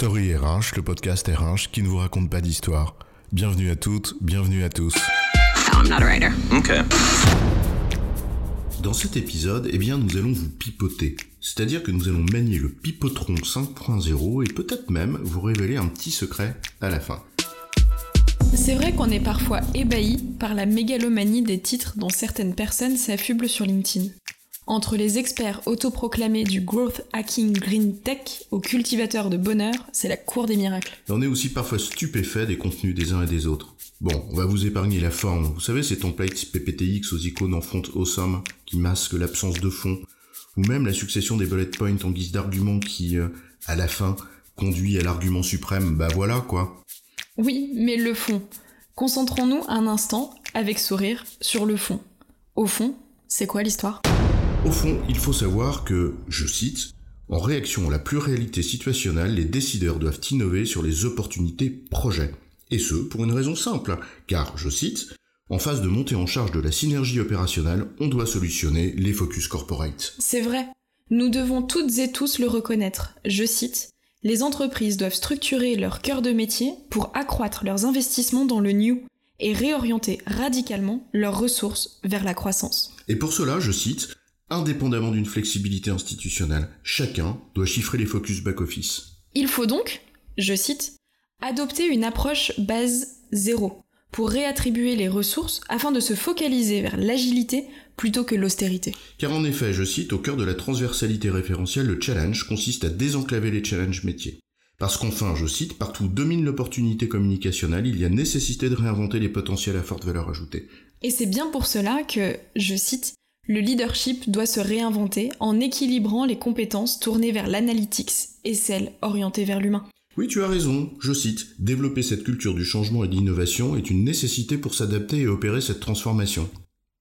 Story RH, le podcast RH qui ne vous raconte pas d'histoire. Bienvenue à toutes, bienvenue à tous. I'm not a writer. Okay. Dans cet épisode, eh bien, nous allons vous pipoter. C'est-à-dire que nous allons manier le pipotron 5.0 et peut-être même vous révéler un petit secret à la fin. C'est vrai qu'on est parfois ébahi par la mégalomanie des titres dont certaines personnes s'affublent sur LinkedIn. Entre les experts autoproclamés du growth hacking green tech aux cultivateurs de bonheur, c'est la cour des miracles. Et on est aussi parfois stupéfait des contenus des uns et des autres. Bon, on va vous épargner la forme. Vous savez, ces templates PPTX aux icônes en fonte awesome qui masquent l'absence de fond, ou même la succession des bullet points en guise d'argument qui, euh, à la fin, conduit à l'argument suprême. Bah voilà quoi. Oui, mais le fond. Concentrons-nous un instant, avec sourire, sur le fond. Au fond, c'est quoi l'histoire? Au fond, il faut savoir que, je cite, en réaction à la pluralité situationnelle, les décideurs doivent innover sur les opportunités projets. Et ce, pour une raison simple, car, je cite, en phase de montée en charge de la synergie opérationnelle, on doit solutionner les focus corporate. C'est vrai. Nous devons toutes et tous le reconnaître. Je cite, Les entreprises doivent structurer leur cœur de métier pour accroître leurs investissements dans le new et réorienter radicalement leurs ressources vers la croissance. Et pour cela, je cite, indépendamment d'une flexibilité institutionnelle, chacun doit chiffrer les focus back-office. Il faut donc, je cite, adopter une approche base zéro pour réattribuer les ressources afin de se focaliser vers l'agilité plutôt que l'austérité. Car en effet, je cite, au cœur de la transversalité référentielle, le challenge consiste à désenclaver les challenges métiers. Parce qu'enfin, je cite, partout où domine l'opportunité communicationnelle, il y a nécessité de réinventer les potentiels à forte valeur ajoutée. Et c'est bien pour cela que, je cite, le leadership doit se réinventer en équilibrant les compétences tournées vers l'analytics et celles orientées vers l'humain. Oui, tu as raison, je cite, développer cette culture du changement et de l'innovation est une nécessité pour s'adapter et opérer cette transformation.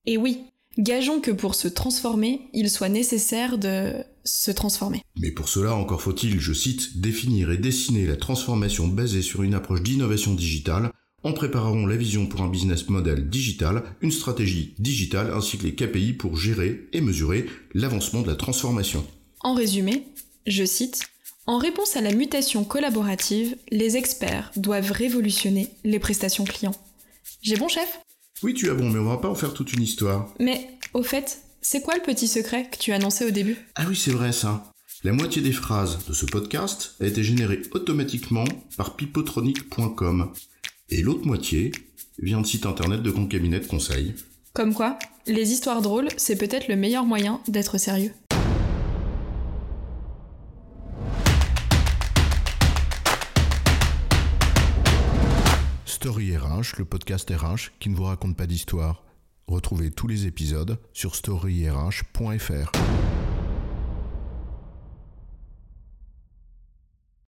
Et oui, gageons que pour se transformer, il soit nécessaire de se transformer. Mais pour cela, encore faut-il, je cite, définir et dessiner la transformation basée sur une approche d'innovation digitale en préparant la vision pour un business model digital, une stratégie digitale ainsi que les KPI pour gérer et mesurer l'avancement de la transformation. En résumé, je cite, En réponse à la mutation collaborative, les experts doivent révolutionner les prestations clients. J'ai bon chef? Oui, tu as bon, mais on va pas en faire toute une histoire. Mais, au fait, c'est quoi le petit secret que tu annonçais au début? Ah oui, c'est vrai ça. La moitié des phrases de ce podcast a été générée automatiquement par pipotronic.com. Et l'autre moitié vient de site internet de Concabinet de Conseil. Comme quoi, les histoires drôles, c'est peut-être le meilleur moyen d'être sérieux. Story RH, le podcast RH qui ne vous raconte pas d'histoire. Retrouvez tous les épisodes sur storyrh.fr.